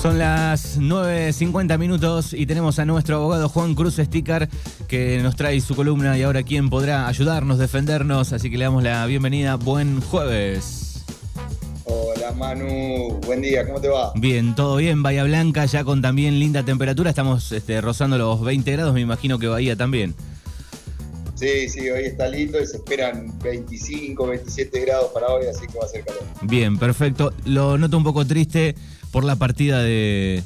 Son las 9.50 minutos y tenemos a nuestro abogado Juan Cruz Sticker que nos trae su columna y ahora quién podrá ayudarnos, defendernos, así que le damos la bienvenida. Buen jueves. Hola Manu, buen día, ¿cómo te va? Bien, todo bien, Bahía Blanca ya con también linda temperatura, estamos este, rozando los 20 grados, me imagino que Bahía también. Sí, sí, hoy está lindo y se esperan 25, 27 grados para hoy, así que va a ser calor. Bien, perfecto. Lo noto un poco triste por la partida de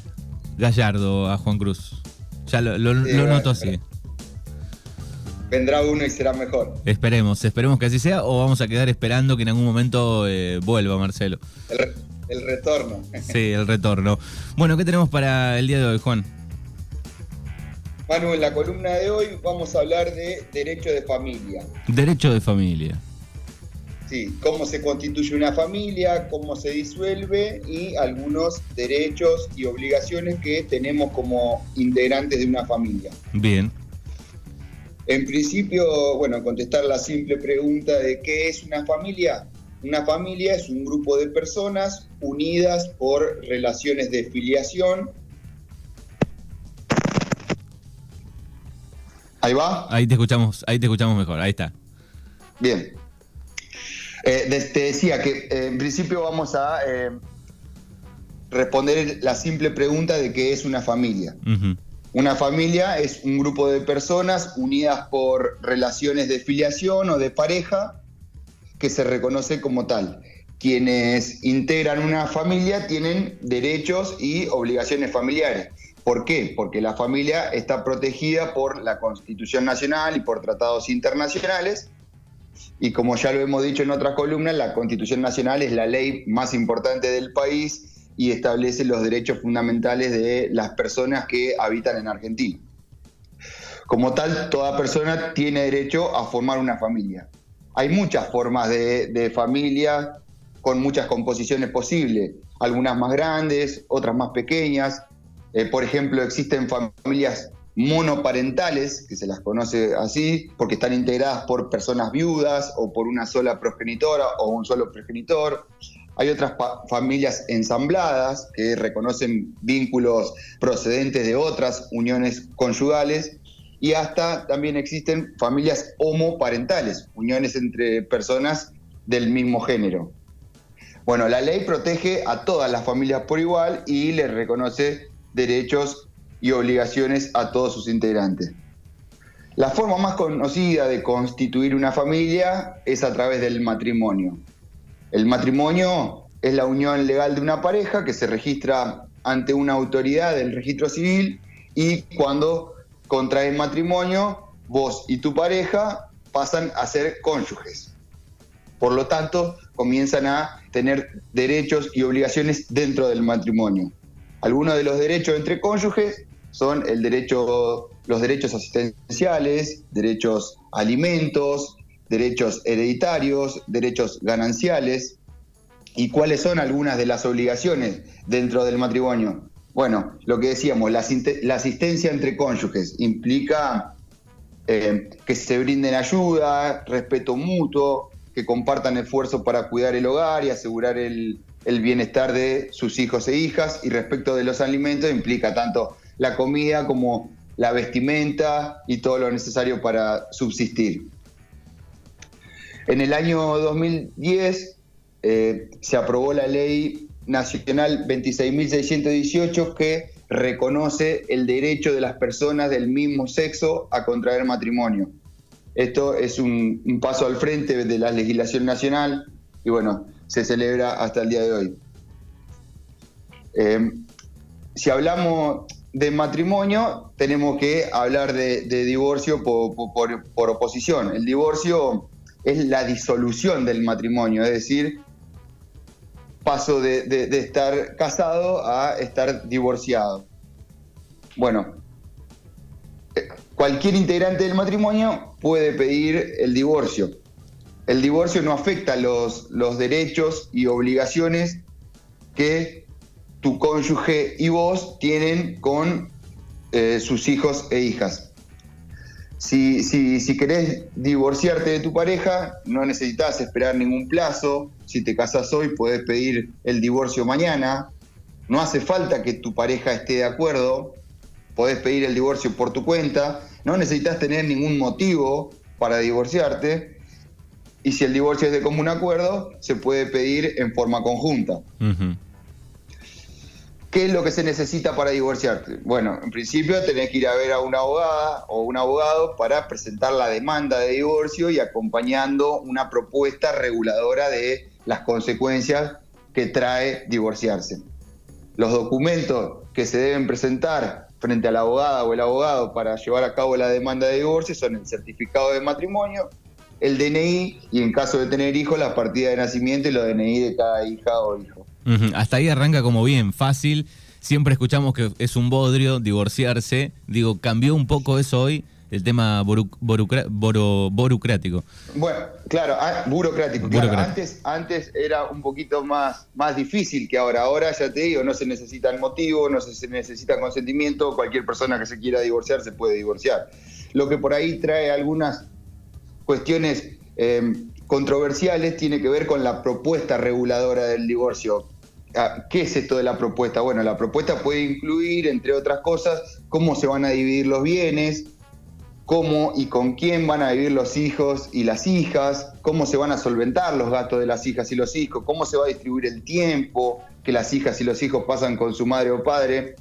Gallardo a Juan Cruz. Ya lo, noto así. Vendrá uno y será mejor. Esperemos, esperemos que así sea o vamos a quedar esperando que en algún momento eh, vuelva Marcelo. El, retorno. Sí, el retorno. Bueno, ¿qué tenemos para el día de hoy, Juan? Manu, en la columna de hoy vamos a hablar de derecho de familia. Derecho de familia. Sí, cómo se constituye una familia, cómo se disuelve y algunos derechos y obligaciones que tenemos como integrantes de una familia. Bien. En principio, bueno, contestar la simple pregunta de qué es una familia. Una familia es un grupo de personas unidas por relaciones de filiación. ¿Ahí va? Ahí te escuchamos, ahí te escuchamos mejor, ahí está. Bien. Eh, te decía que eh, en principio vamos a eh, responder la simple pregunta de qué es una familia. Una familia es un grupo de personas unidas por relaciones de filiación o de pareja que se reconoce como tal. Quienes integran una familia tienen derechos y obligaciones familiares. ¿Por qué? Porque la familia está protegida por la Constitución Nacional y por tratados internacionales y como ya lo hemos dicho en otras columnas, la Constitución Nacional es la ley más importante del país y establece los derechos fundamentales de las personas que habitan en Argentina. Como tal, toda persona tiene derecho a formar una familia. Hay muchas formas de, familia con muchas composiciones posibles, algunas más grandes, otras más pequeñas. Eh, por ejemplo, existen familias monoparentales, que se las conoce así, porque están integradas por personas viudas o por una sola progenitora o un solo progenitor. Hay otras familias ensambladas que reconocen vínculos procedentes de otras uniones conyugales y hasta también existen familias homoparentales, uniones entre personas del mismo género. Bueno, la ley protege a todas las familias por igual y les reconoce derechos y obligaciones a todos sus integrantes. La forma más conocida de constituir una familia es a través del matrimonio. El matrimonio es la unión legal de una pareja que se registra ante una autoridad del registro civil y cuando contraen matrimonio, vos y tu pareja pasan a ser cónyuges. Por lo tanto, comienzan a tener derechos y obligaciones dentro del matrimonio. Algunos de los derechos entre cónyuges son el derecho, los derechos asistenciales, derechos alimentos, derechos hereditarios, derechos gananciales. ¿Y cuáles son algunas de las obligaciones dentro del matrimonio? Bueno, lo que decíamos, la, asistencia entre cónyuges implica eh, que se brinden ayuda, respeto mutuo, que compartan esfuerzos para cuidar el hogar y asegurar el, el bienestar de sus hijos e hijas. Y respecto de los alimentos, implica tanto la comida como la vestimenta y todo lo necesario para subsistir. En el año 2010 eh, se aprobó la ley nacional 26.618 que reconoce el derecho de las personas del mismo sexo a contraer matrimonio. Esto es un, paso al frente de la legislación nacional y bueno, se celebra hasta el día de hoy. Eh, si hablamos de matrimonio tenemos que hablar de, divorcio por, oposición. El divorcio es la disolución del matrimonio, es decir, paso de, de estar casado a estar divorciado. Bueno, cualquier integrante del matrimonio puede pedir el divorcio. El divorcio no afecta los, los derechos y obligaciones que tu cónyuge y vos tienen con eh, sus hijos e hijas. Si, si, si, querés divorciarte de tu pareja, no necesitas esperar ningún plazo. Si te casas hoy, puedes pedir el divorcio mañana. No hace falta que tu pareja esté de acuerdo, podés pedir el divorcio por tu cuenta, no necesitas tener ningún motivo para divorciarte, y si el divorcio es de común acuerdo, se puede pedir en forma conjunta. ¿Qué es lo que se necesita para divorciarte? Bueno, en principio tenés que ir a ver a una abogada o un abogado para presentar la demanda de divorcio y acompañando una propuesta reguladora de las consecuencias que trae divorciarse. Los documentos que se deben presentar frente a la abogada o el abogado para llevar a cabo la demanda de divorcio son el certificado de matrimonio, el DNI y en caso de tener hijos la partida de nacimiento y los DNI de cada hija o hijo. Hasta ahí arranca como bien, fácil. Siempre escuchamos que es un bodrio divorciarse. Digo, ¿cambió un poco eso hoy? El tema burocrático. Bueno, claro, ah, burocrático. Antes, antes era un poquito más, más difícil que ahora. Ahora ya te digo, no se necesita el motivo, no se necesita consentimiento. Cualquier persona que se quiera divorciar se puede divorciar. Lo que por ahí trae algunas cuestiones eh, controversiales tiene que ver con la propuesta reguladora del divorcio. ¿Qué es esto de la propuesta? Bueno, la propuesta puede incluir, entre otras cosas, cómo se van a dividir los bienes, cómo y con quién van a vivir los hijos y las hijas, cómo se van a solventar los gastos de las hijas y los hijos, cómo se va a distribuir el tiempo que las hijas y los hijos pasan con su madre o padre.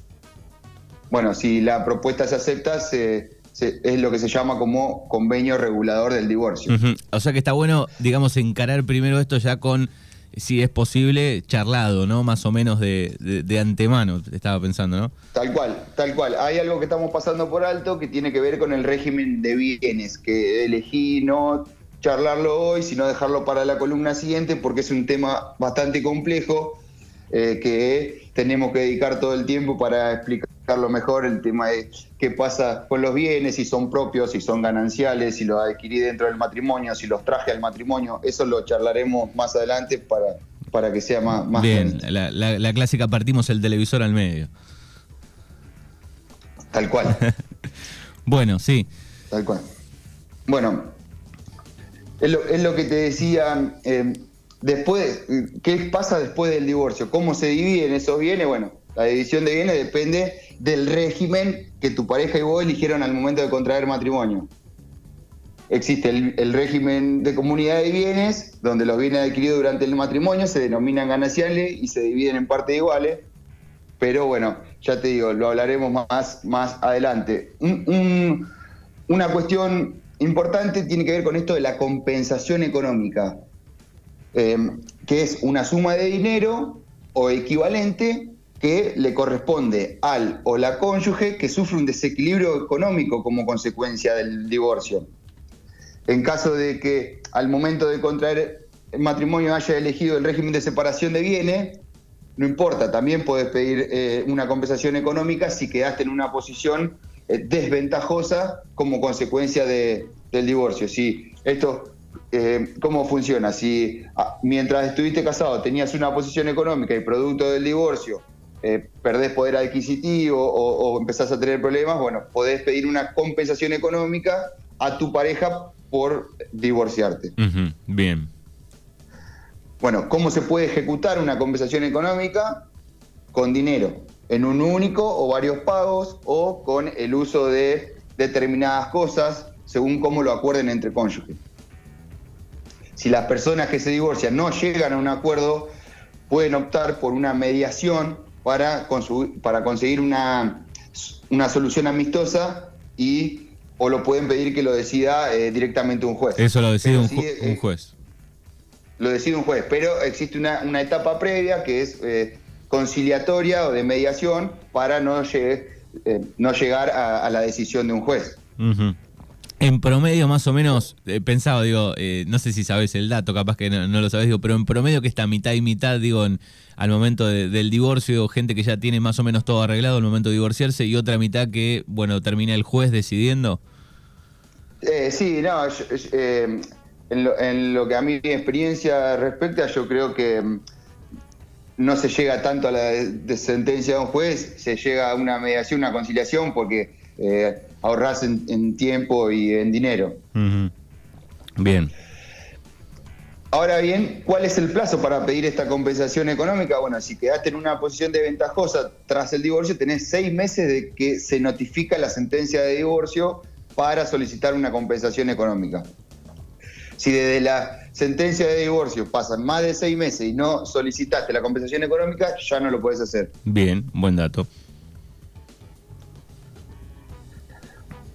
Bueno, si la propuesta se acepta, es lo que se llama como convenio regulador del divorcio. O sea que está bueno, digamos, encarar primero esto ya con si es posible, charlado, ¿no? Más o menos de, de, antemano, estaba pensando, ¿no? Tal cual, tal cual. Hay algo que estamos pasando por alto que tiene que ver con el régimen de bienes, que elegí no charlarlo hoy, sino dejarlo para la columna siguiente, porque es un tema bastante complejo eh, que tenemos que dedicar todo el tiempo para explicarlo mejor, el tema de qué pasa con los bienes, si son propios, si son gananciales, si los adquirí dentro del matrimonio, si los traje al matrimonio, eso lo charlaremos más adelante para, para que sea más... más Bien, la, la, clásica partimos el televisor al medio. Tal cual. bueno, sí. Tal cual. Bueno, es lo, es lo que te decía... Eh, Después, ¿qué pasa después del divorcio? ¿Cómo se dividen esos bienes? Bueno, la división de bienes depende del régimen que tu pareja y vos eligieron al momento de contraer matrimonio. Existe el, régimen de comunidad de bienes, donde los bienes adquiridos durante el matrimonio se denominan gananciales y se dividen en partes iguales. Pero bueno, ya te digo, lo hablaremos más, más adelante. una cuestión importante tiene que ver con esto de la compensación económica. Eh, que es una suma de dinero o equivalente que le corresponde al o la cónyuge que sufre un desequilibrio económico como consecuencia del divorcio. En caso de que al momento de contraer matrimonio haya elegido el régimen de separación de bienes, no importa, también puedes pedir eh, una compensación económica si quedaste en una posición eh, desventajosa como consecuencia del divorcio. Si esto eh, cómo funciona. Si ah, mientras estuviste casado tenías una posición económica y producto del divorcio eh, perdés poder adquisitivo o, empezás a tener problemas, bueno, podés pedir una compensación económica a tu pareja por divorciarte. Bien. Bueno, ¿cómo se puede ejecutar una compensación económica? Con dinero, en un único o varios pagos o con el uso de determinadas cosas según cómo lo acuerden entre cónyuges si las personas que se divorcian no llegan a un acuerdo, pueden optar por una mediación para, para conseguir una, una solución amistosa y o lo pueden pedir que lo decida eh, directamente un juez. Eso lo decide un, eh, juez. Lo decide un juez, pero existe una, etapa previa que es eh, conciliatoria o de mediación para no, no llegar a, la decisión de un juez. En promedio, más o menos, eh, pensaba, digo, eh, no sé si sabes el dato, capaz que no, lo sabes, digo, pero en promedio que está mitad y mitad, digo, al momento del divorcio, gente que ya tiene más o menos todo arreglado al momento de divorciarse y otra mitad que, bueno, termina el juez decidiendo. Eh, sí, no, en, lo, que a mi experiencia respecta, yo creo que mm, no se llega tanto a la sentencia de un juez, se llega a una mediación, una conciliación, porque ahorras en, tiempo y en dinero. Bien. Ahora bien, ¿cuál es el plazo para pedir esta compensación económica? Bueno, si quedaste en una posición de ventajosa tras el divorcio, tenés seis meses de que se notifica la sentencia de divorcio para solicitar una compensación económica. Si desde la sentencia de divorcio pasan más de seis meses y no solicitaste la compensación económica, ya no lo puedes hacer. Bien, buen dato.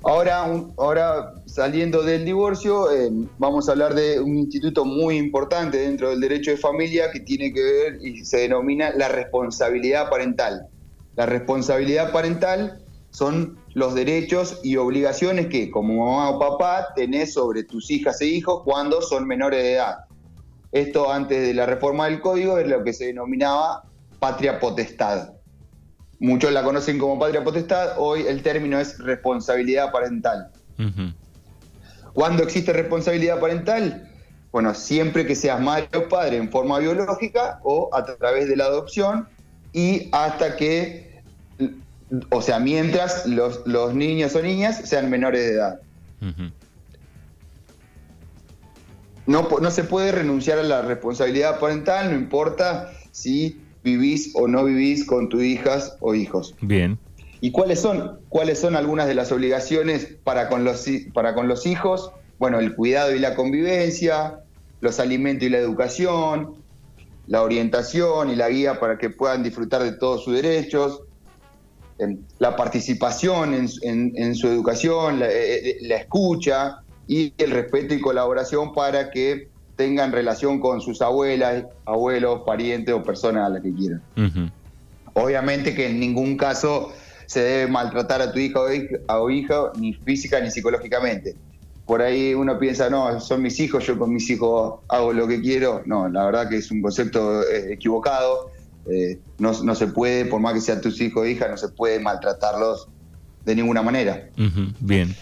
Ahora, ahora saliendo del divorcio, eh, vamos a hablar de un instituto muy importante dentro del derecho de familia que tiene que ver y se denomina la responsabilidad parental. La responsabilidad parental son los derechos y obligaciones que como mamá o papá tenés sobre tus hijas e hijos cuando son menores de edad. Esto antes de la reforma del código es lo que se denominaba patria potestad. Muchos la conocen como patria potestad, hoy el término es responsabilidad parental. ¿Cuándo existe responsabilidad parental? Bueno, siempre que seas madre o padre en forma biológica o a través de la adopción y hasta que, o sea, mientras los, niños o niñas sean menores de edad. no, no se puede renunciar a la responsabilidad parental, no importa si vivís o no vivís con tus hijas o hijos. Bien. ¿Y cuáles son, cuáles son algunas de las obligaciones para con, los, para con los hijos? Bueno, el cuidado y la convivencia, los alimentos y la educación, la orientación y la guía para que puedan disfrutar de todos sus derechos, la participación en, su educación, la, eh, eh, la, escucha y el respeto y colaboración para que tengan relación con sus abuelas, abuelos, parientes o personas a las que quieran. Obviamente que en ningún caso se debe maltratar a tu hijo o hija, ni física ni psicológicamente. Por ahí uno piensa, no, son mis hijos, yo con mis hijos hago lo que quiero. No, la verdad que es un concepto eh, equivocado. Eh, no, se puede, por más que sean tus hijos o hijas, no se puede maltratarlos de ninguna manera. Bien.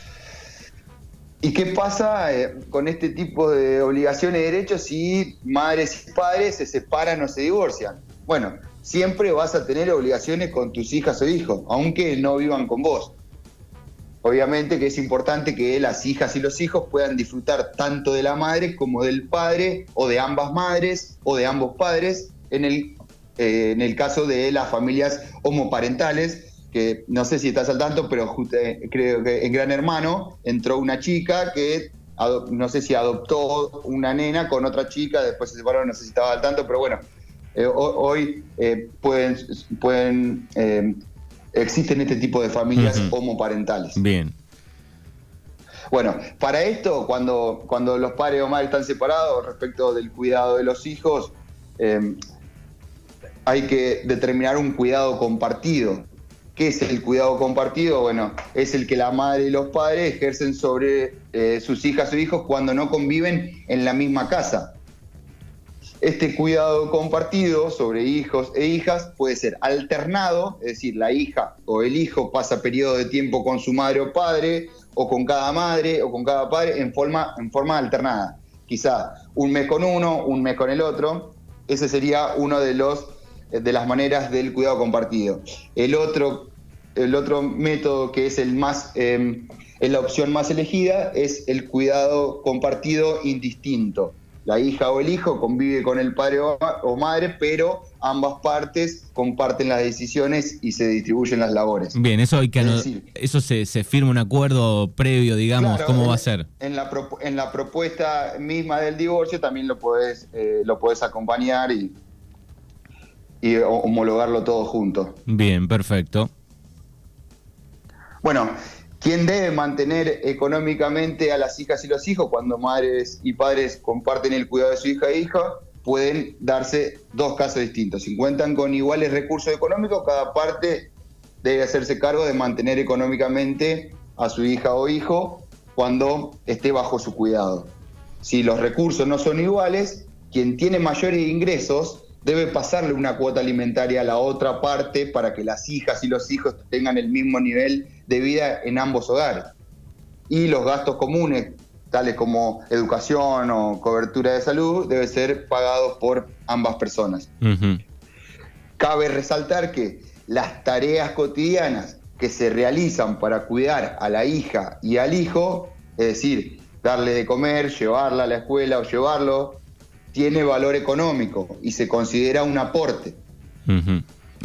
¿Y qué pasa eh, con este tipo de obligaciones y derechos si madres y padres se separan o se divorcian? Bueno, siempre vas a tener obligaciones con tus hijas o hijos, aunque no vivan con vos. Obviamente que es importante que las hijas y los hijos puedan disfrutar tanto de la madre como del padre, o de ambas madres, o de ambos padres, en el, eh, en el caso de las familias homoparentales, que no sé si estás al tanto, pero eh, creo que en Gran Hermano entró una chica que no sé si adoptó una nena con otra chica, después se separaron, no sé si estaba al tanto, pero bueno, eh, hoy eh, pueden, pueden existen este tipo de familias homoparentales. Bien. Bueno, para esto, cuando, cuando los padres o madres están separados respecto del cuidado de los hijos, hay que determinar un cuidado compartido. ¿Qué es el cuidado compartido? Bueno, es el que la madre y los padres ejercen sobre eh, sus hijas o hijos cuando no conviven en la misma casa. Este cuidado compartido sobre hijos e hijas puede ser alternado, es decir, la hija o el hijo pasa periodo de tiempo con su madre o padre, o con cada madre o con cada padre en forma, en forma alternada. Quizá un mes con uno, un mes con el otro. Ese sería uno de los de las maneras del cuidado compartido. El otro, el otro método que es el más, em, es la opción más elegida, es el cuidado compartido indistinto. La hija o el hijo convive con el padre o, madre, pero ambas partes comparten las decisiones y se distribuyen las labores. Bien, eso hay que eso se, firma un acuerdo previo, digamos, ¿cómo va a ser? En la, en la propuesta misma del divorcio también lo puedes eh, lo puedes acompañar y, y homologarlo todo junto. Bien, perfecto. Bueno, ¿quién debe mantener económicamente a las hijas y los hijos cuando madres y padres comparten el cuidado de su hija e hija? Pueden darse dos casos distintos. Si cuentan con iguales recursos económicos, cada parte debe hacerse cargo de mantener económicamente a su hija o hijo cuando esté bajo su cuidado. Si los recursos no son iguales, quien tiene mayores ingresos debe pasarle una cuota alimentaria a la otra parte para que las hijas y los hijos tengan el mismo nivel de vida en ambos hogares. Y los gastos comunes, tales como educación o cobertura de salud, deben ser pagados por ambas personas. Cabe resaltar que las tareas cotidianas que se realizan para cuidar a la hija y al hijo, es decir, darle de comer, llevarla a la escuela o llevarlo, tiene valor económico y se considera un aporte.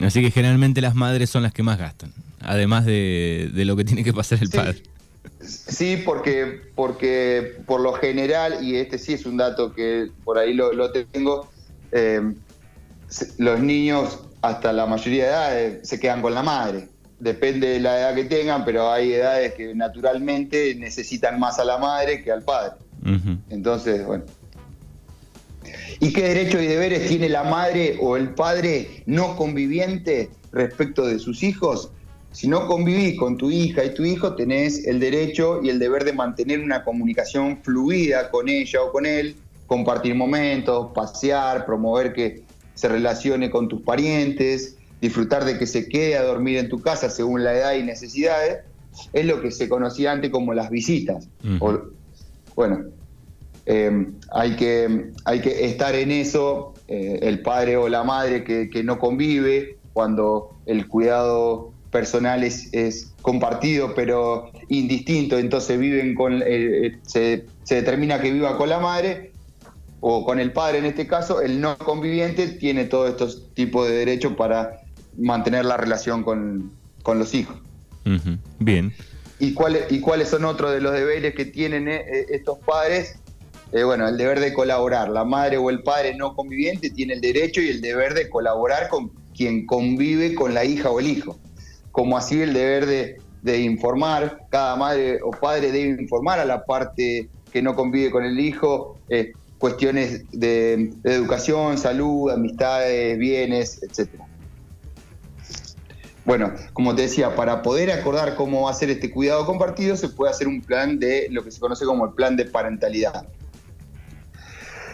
Así que generalmente las madres son las que más gastan, además de, lo que tiene que pasar el padre. Sí, porque, porque por lo general, y este sí es un dato que por ahí lo, tengo, eh, los niños hasta la mayoría de edades se quedan con la madre. Depende de la edad que tengan, pero hay edades que naturalmente necesitan más a la madre que al padre. Entonces, bueno. ¿Y qué derechos y deberes tiene la madre o el padre no conviviente respecto de sus hijos? Si no convivís con tu hija y tu hijo, tenés el derecho y el deber de mantener una comunicación fluida con ella o con él, compartir momentos, pasear, promover que se relacione con tus parientes, disfrutar de que se quede a dormir en tu casa según la edad y necesidades, es lo que se conocía antes como las visitas. bueno, em, hay, que, hay que estar en eso, eh, el padre o la madre que, no convive, cuando el cuidado personal es, compartido pero indistinto, entonces viven con, eh, eh, se, se, determina que viva con la madre, o con el padre en este caso, el no conviviente tiene todos estos tipos de derechos para mantener la relación con, los hijos. Bien. ¿Y cuáles, ¿Y cuáles son otros de los deberes que tienen estos padres? Eh, bueno, el deber de colaborar. La madre o el padre no conviviente tiene el derecho y el deber de colaborar con quien convive con la hija o el hijo. Como así el deber de, informar, cada madre o padre debe informar a la parte que no convive con el hijo cuestiones de, educación, salud, amistades, bienes, etc. Bueno, como te decía, para poder acordar cómo hacer este cuidado compartido, se puede hacer un plan de lo que se conoce como el plan de parentalidad.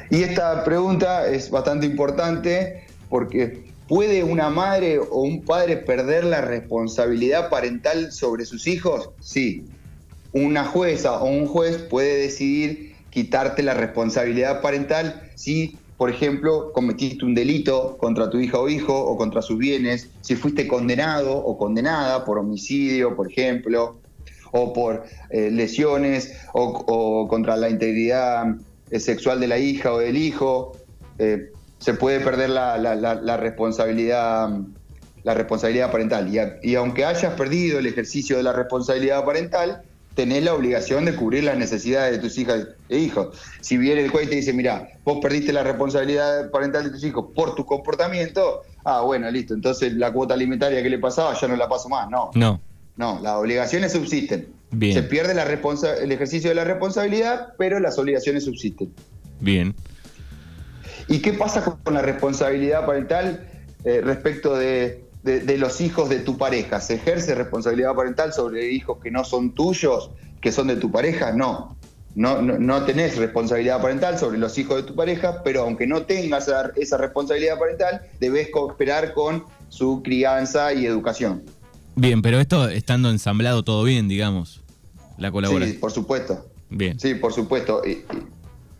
Y esta pregunta es bastante importante porque ¿puede una madre o un padre perder la responsabilidad parental sobre sus hijos? Sí. Una jueza o un juez puede decidir quitarte la responsabilidad parental si, por ejemplo, cometiste un delito contra tu hija o hijo o contra sus bienes, si fuiste condenado o condenada por homicidio, por ejemplo, o por eh, lesiones o, contra la integridad sexual de la hija o del hijo, eh, se puede perder la, responsabilidad la responsabilidad parental. Y, y aunque hayas perdido el ejercicio de la responsabilidad parental, tenés la obligación de cubrir las necesidades de tus hijas e hijos. Si viene el juez y te dice, mira, vos perdiste la responsabilidad parental de tus hijos por tu comportamiento, ah, bueno, listo, entonces la cuota alimentaria que le pasaba ya no la paso más. No. No. No, las obligaciones subsisten. Bien. Se pierde la el ejercicio de la responsabilidad, pero las obligaciones subsisten. Bien. ¿Y qué pasa con la responsabilidad parental eh, respecto de de, los hijos de tu pareja? ¿Se ejerce responsabilidad parental sobre hijos que no son tuyos, que son de tu pareja? No. No, no, tenés responsabilidad parental sobre los hijos de tu pareja, pero aunque no tengas esa, responsabilidad parental, debes cooperar con su crianza y educación. Bien, pero esto estando ensamblado todo bien, digamos, la colaboración. Sí, por supuesto. Bien. Sí, por supuesto.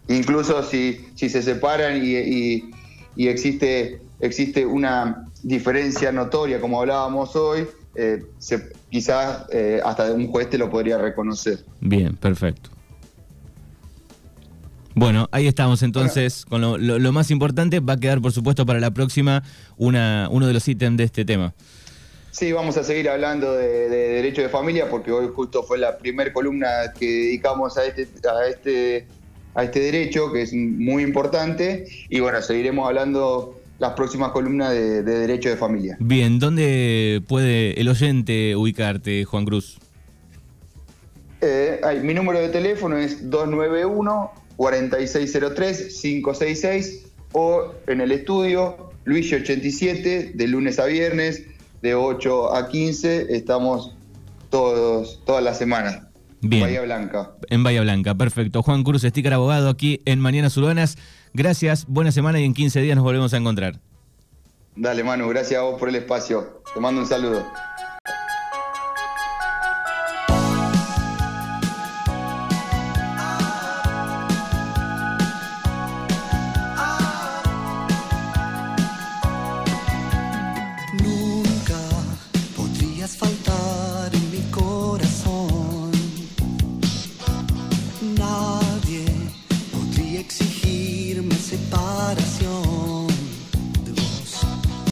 Incluso si, si se separan y, y existe, existe una diferencia notoria, como hablábamos hoy, eh, quizás eh, hasta un juez te lo podría reconocer. Bien, perfecto. Bueno, ahí estamos entonces con lo, más importante. Va a quedar, por supuesto, para la próxima una, uno de los ítems de este tema. Sí, vamos a seguir hablando de, derecho de familia porque hoy justo fue la primera columna que dedicamos a este, a este, a este derecho, que es muy importante. Y bueno, seguiremos hablando las próximas columnas de, Derecho de Familia. Bien, ¿dónde puede el oyente ubicarte, Juan Cruz? Eh, mi número de teléfono es 291-4603-566 o en el estudio Luigi87 de lunes a viernes de 8 a 15. Estamos todos, todas las semanas. Bien. Bahía Blanca. En Bahía Blanca, perfecto. Juan Cruz, sticker abogado aquí en Mañanas Urbanas. Gracias, buena semana y en 15 días nos volvemos a encontrar. Dale, Manu, gracias a vos por el espacio. Te mando un saludo.